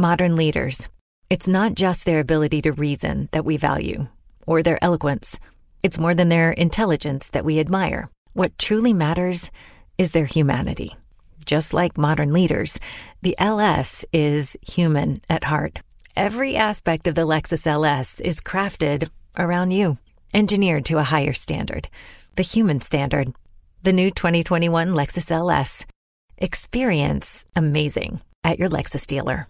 Modern leaders. It's not just their ability to reason that we value, or their eloquence. It's more than their intelligence that we admire. What truly matters is their humanity. Just like modern leaders, the LS is human at heart. Every aspect of the Lexus LS is crafted around you, engineered to a higher standard, the human standard. The new 2021 Lexus LS. Experience amazing at your Lexus dealer.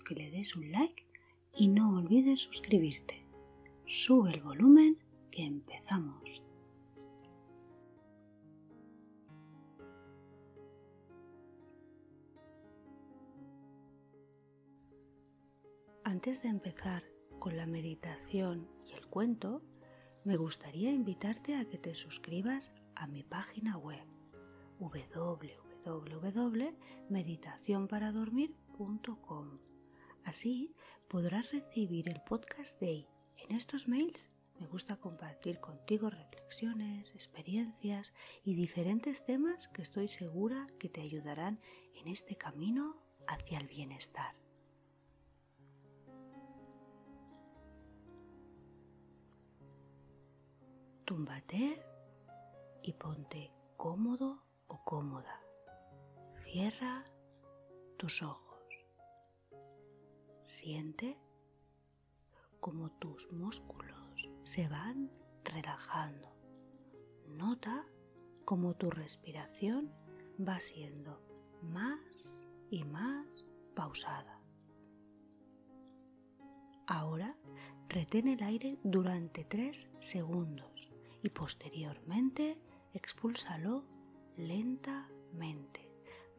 que le des un like y no olvides suscribirte. Sube el volumen que empezamos. Antes de empezar con la meditación y el cuento, me gustaría invitarte a que te suscribas a mi página web www www.meditacionparadormir.com. Así podrás recibir el podcast de En estos mails me gusta compartir contigo reflexiones, experiencias y diferentes temas que estoy segura que te ayudarán en este camino hacia el bienestar. Túmbate y ponte cómodo o cómoda. Cierra tus ojos. Siente como tus músculos se van relajando. Nota como tu respiración va siendo más y más pausada. Ahora retén el aire durante tres segundos y posteriormente expúlsalo lentamente.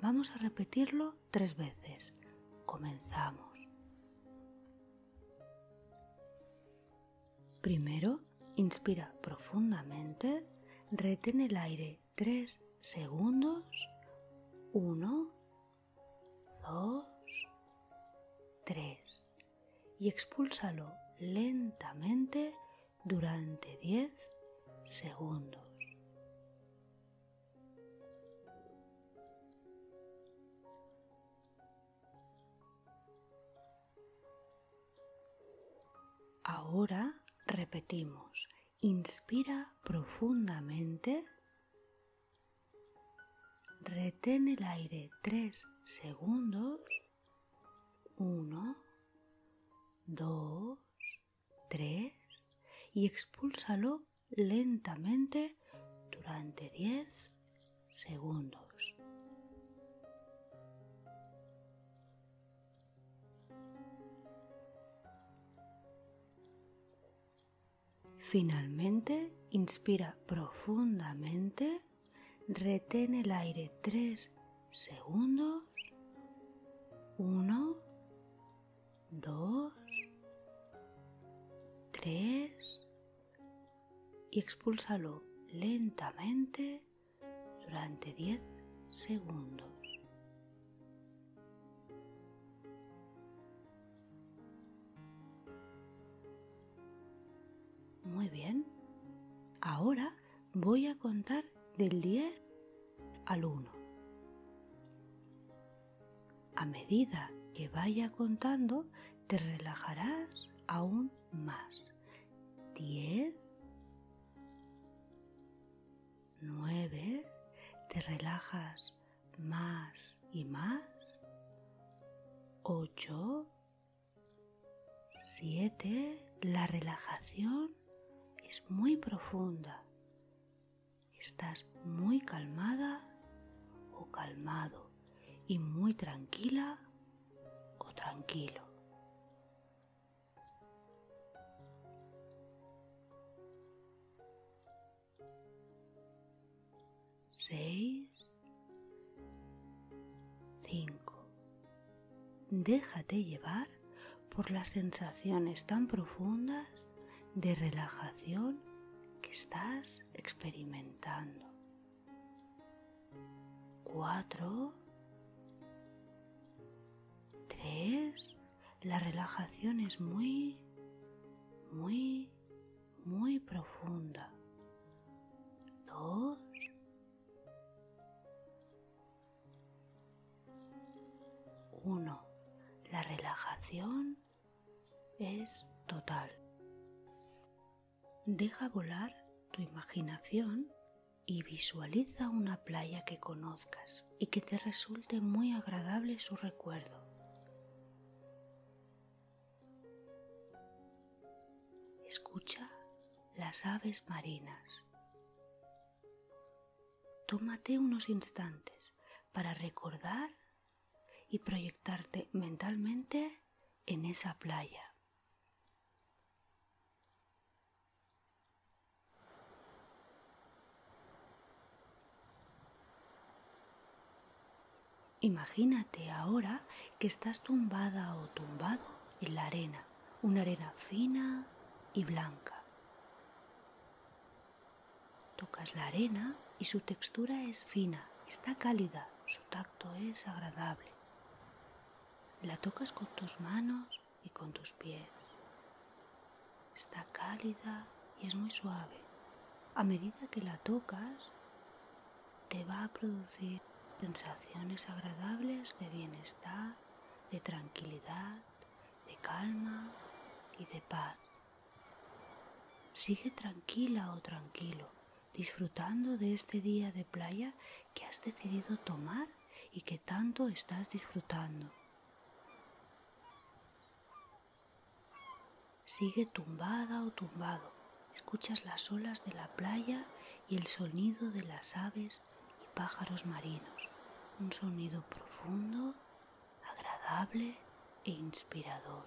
Vamos a repetirlo tres veces. Comenzamos. Primero, inspira profundamente, retén el aire tres segundos. Uno, dos, tres. Y expúlsalo lentamente durante diez segundos. Ahora repetimos. Inspira profundamente. Retén el aire tres segundos. Uno, dos, tres. Y expúlsalo lentamente durante diez segundos. Finalmente, inspira profundamente, retén el aire tres segundos. Uno, dos, tres y expúlsalo lentamente durante diez segundos. Muy bien. Ahora voy a contar del 10 al 1. A medida que vaya contando, te relajarás aún más. 10, 9, te relajas más y más. 8, 7, la relajación es muy profunda. Estás muy calmada o calmado y muy tranquila o tranquilo. Seis, cinco. Déjate llevar por las sensaciones tan profundas de relajación que estás experimentando. Cuatro. Tres. La relajación es muy, muy, muy profunda. Dos. Uno. La relajación es total. Deja volar tu imaginación y visualiza una playa que conozcas y que te resulte muy agradable su recuerdo. Escucha las aves marinas. Tómate unos instantes para recordar y proyectarte mentalmente en esa playa. Imagínate ahora que estás tumbada o tumbado en la arena, una arena fina y blanca. Tocas la arena y su textura es fina, está cálida, su tacto es agradable. La tocas con tus manos y con tus pies. Está cálida y es muy suave. A medida que la tocas, te va a producir sensaciones agradables de bienestar, de tranquilidad, de calma y de paz. Sigue tranquila o tranquilo, disfrutando de este día de playa que has decidido tomar y que tanto estás disfrutando. Sigue tumbada o tumbado, escuchas las olas de la playa y el sonido de las aves pájaros marinos un sonido profundo, agradable e inspirador.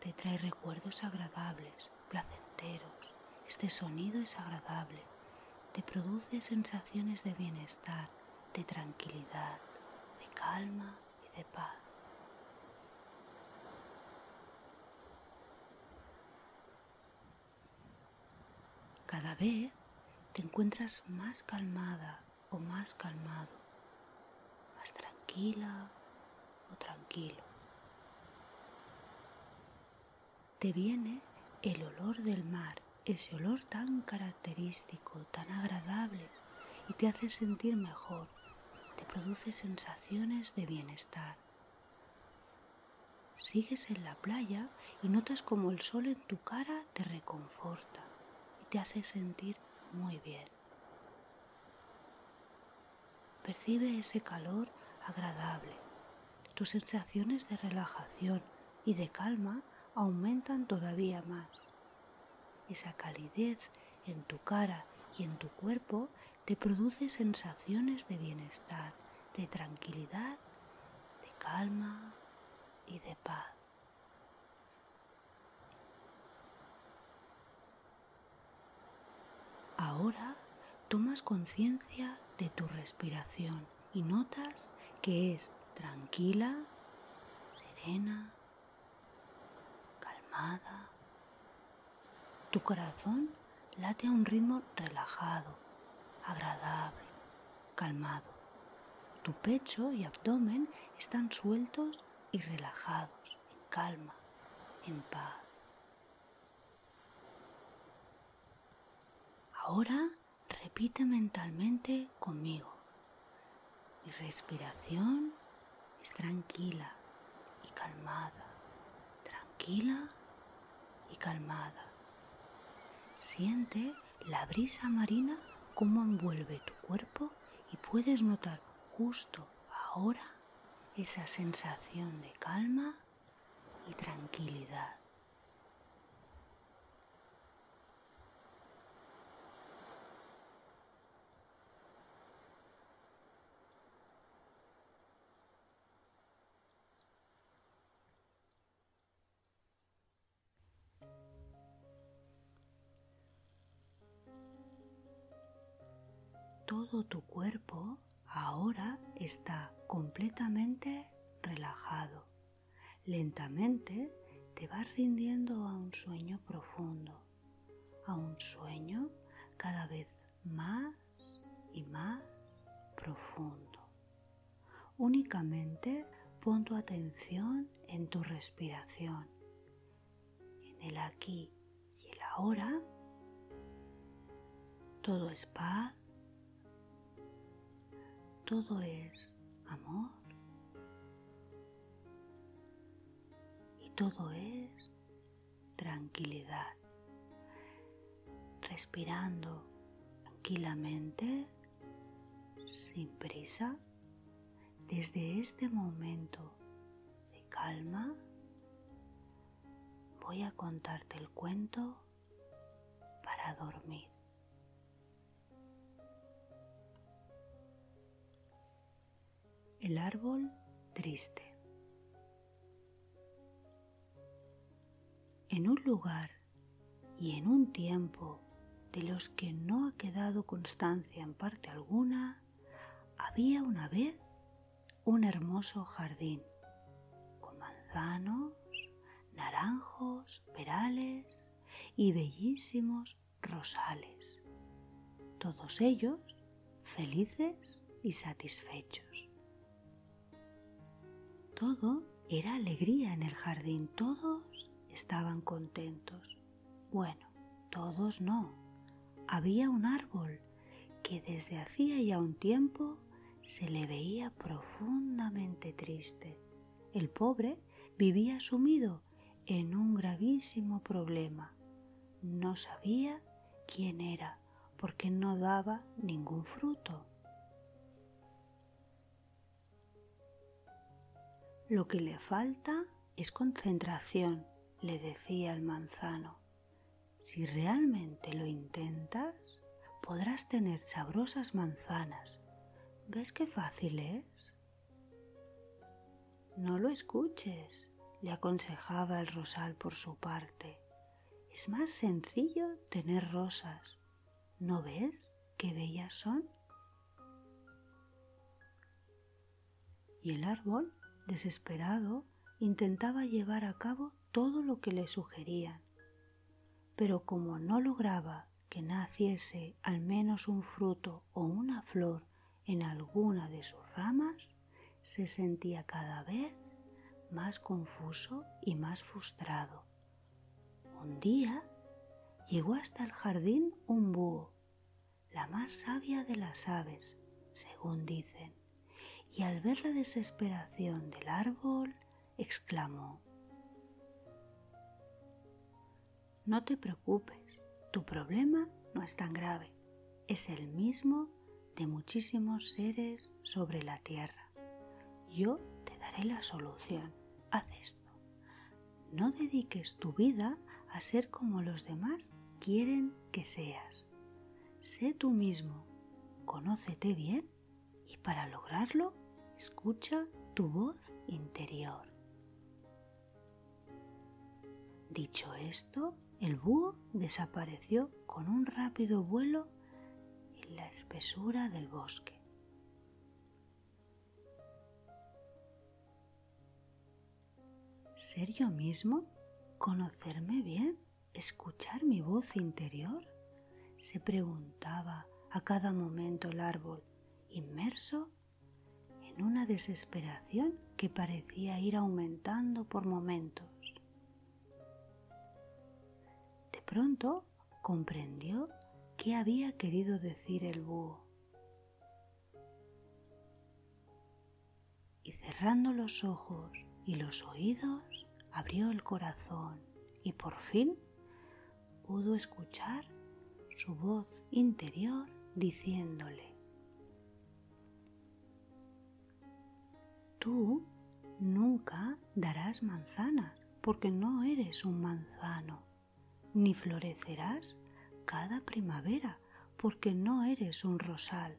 Te trae recuerdos agradables, placenteros. Este sonido es agradable. Te produce sensaciones de bienestar, de tranquilidad, de calma y de paz. Cada vez te encuentras más calmada o más calmado, más tranquila o tranquilo. Te viene el olor del mar, ese olor tan característico, tan agradable y te hace sentir mejor, te produce sensaciones de bienestar. Sigues en la playa y notas como el sol en tu cara te reconforta te hace sentir muy bien. Percibe ese calor agradable. Tus sensaciones de relajación y de calma aumentan todavía más. Esa calidez en tu cara y en tu cuerpo te produce sensaciones de bienestar, de tranquilidad, de calma y de paz. Ahora tomas conciencia de tu respiración y notas que es tranquila, serena, calmada. Tu corazón late a un ritmo relajado, agradable, calmado. Tu pecho y abdomen están sueltos y relajados, en calma, en paz. Ahora repite mentalmente conmigo. Mi respiración es tranquila y calmada. Tranquila y calmada. Siente la brisa marina como envuelve tu cuerpo y puedes notar justo ahora esa sensación de calma y tranquilidad. Todo tu cuerpo ahora está completamente relajado. Lentamente te vas rindiendo a un sueño profundo, a un sueño cada vez más y más profundo. Únicamente pon tu atención en tu respiración, en el aquí y el ahora. Todo es paz, todo es amor y todo es tranquilidad. Respirando tranquilamente, sin prisa, desde este momento de calma, voy a contarte el cuento para dormir. El árbol triste. En un lugar y en un tiempo de los que no ha quedado constancia en parte alguna, había una vez un hermoso jardín con manzanos, naranjos, perales y bellísimos rosales, todos ellos felices y satisfechos. Todo era alegría en el jardín, todos estaban contentos. Bueno, todos no. Había un árbol que desde hacía ya un tiempo se le veía profundamente triste. El pobre vivía sumido en un gravísimo problema. No sabía quién era porque no daba ningún fruto. Lo que le falta es concentración, le decía el manzano. Si realmente lo intentas, podrás tener sabrosas manzanas ¿Ves qué fácil es? No lo escuches, le aconsejaba el rosal por su parte. Es más sencillo tener rosas. ¿No ves qué bellas son? Y el árbol, desesperado, intentaba llevar a cabo todo lo que le sugerían. Pero como no lograba que naciese al menos un fruto o una flor en alguna de sus ramas, se sentía cada vez más confuso y más frustrado. Un día llegó hasta el jardín un búho, la más sabia de las aves, según dicen, y al ver la desesperación del árbol, exclamó, No te preocupes, tu problema no es tan grave, es el mismo de muchísimos seres sobre la tierra. Yo te daré la solución. Haz esto. No dediques tu vida a ser como los demás quieren que seas. Sé tú mismo, conócete bien y para lograrlo escucha tu voz interior. Dicho esto, el búho desapareció con un rápido vuelo la espesura del bosque. ¿Ser yo mismo? ¿Conocerme bien? ¿Escuchar mi voz interior? se preguntaba a cada momento el árbol, inmerso en desesperación que parecía ir aumentando por momentos. De pronto comprendió qué había querido decir el búho. Y cerrando los ojos y los oídos, abrió el corazón y por fin pudo escuchar su voz interior diciéndole, Tú nunca darás manzanas porque no eres un manzano, ni florecerás cada primavera, porque no eres un rosal,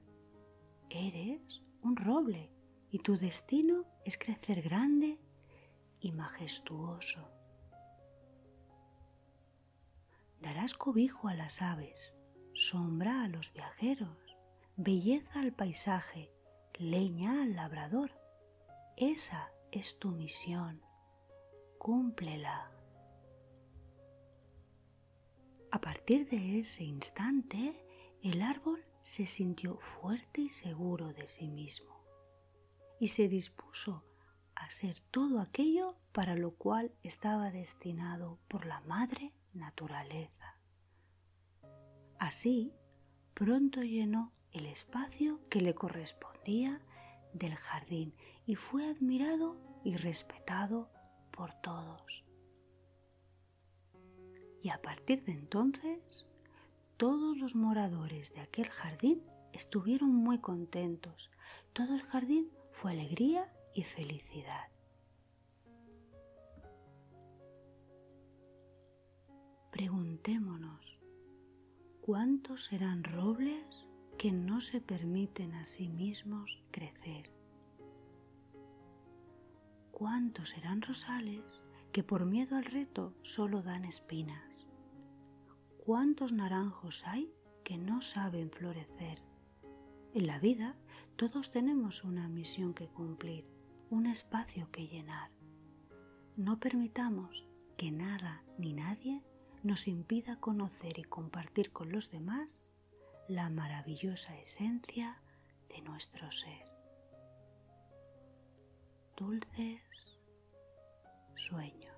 eres un roble y tu destino es crecer grande y majestuoso. Darás cobijo a las aves, sombra a los viajeros, belleza al paisaje, leña al labrador. Esa es tu misión. Cúmplela. A partir de ese instante, el árbol se sintió fuerte y seguro de sí mismo y se dispuso a ser todo aquello para lo cual estaba destinado por la madre naturaleza. Así, pronto llenó el espacio que le correspondía del jardín y fue admirado y respetado por todos. Y a partir de entonces, todos los moradores de aquel jardín estuvieron muy contentos. Todo el jardín fue alegría y felicidad. Preguntémonos, ¿cuántos serán robles que no se permiten a sí mismos crecer? ¿Cuántos serán rosales que por miedo al reto solo dan espinas? ¿Cuántos naranjos hay que no saben florecer? En la vida todos tenemos una misión que cumplir, un espacio que llenar. No permitamos que nada ni nadie nos impida conocer y compartir con los demás la maravillosa esencia de nuestro ser. Dulces sueños.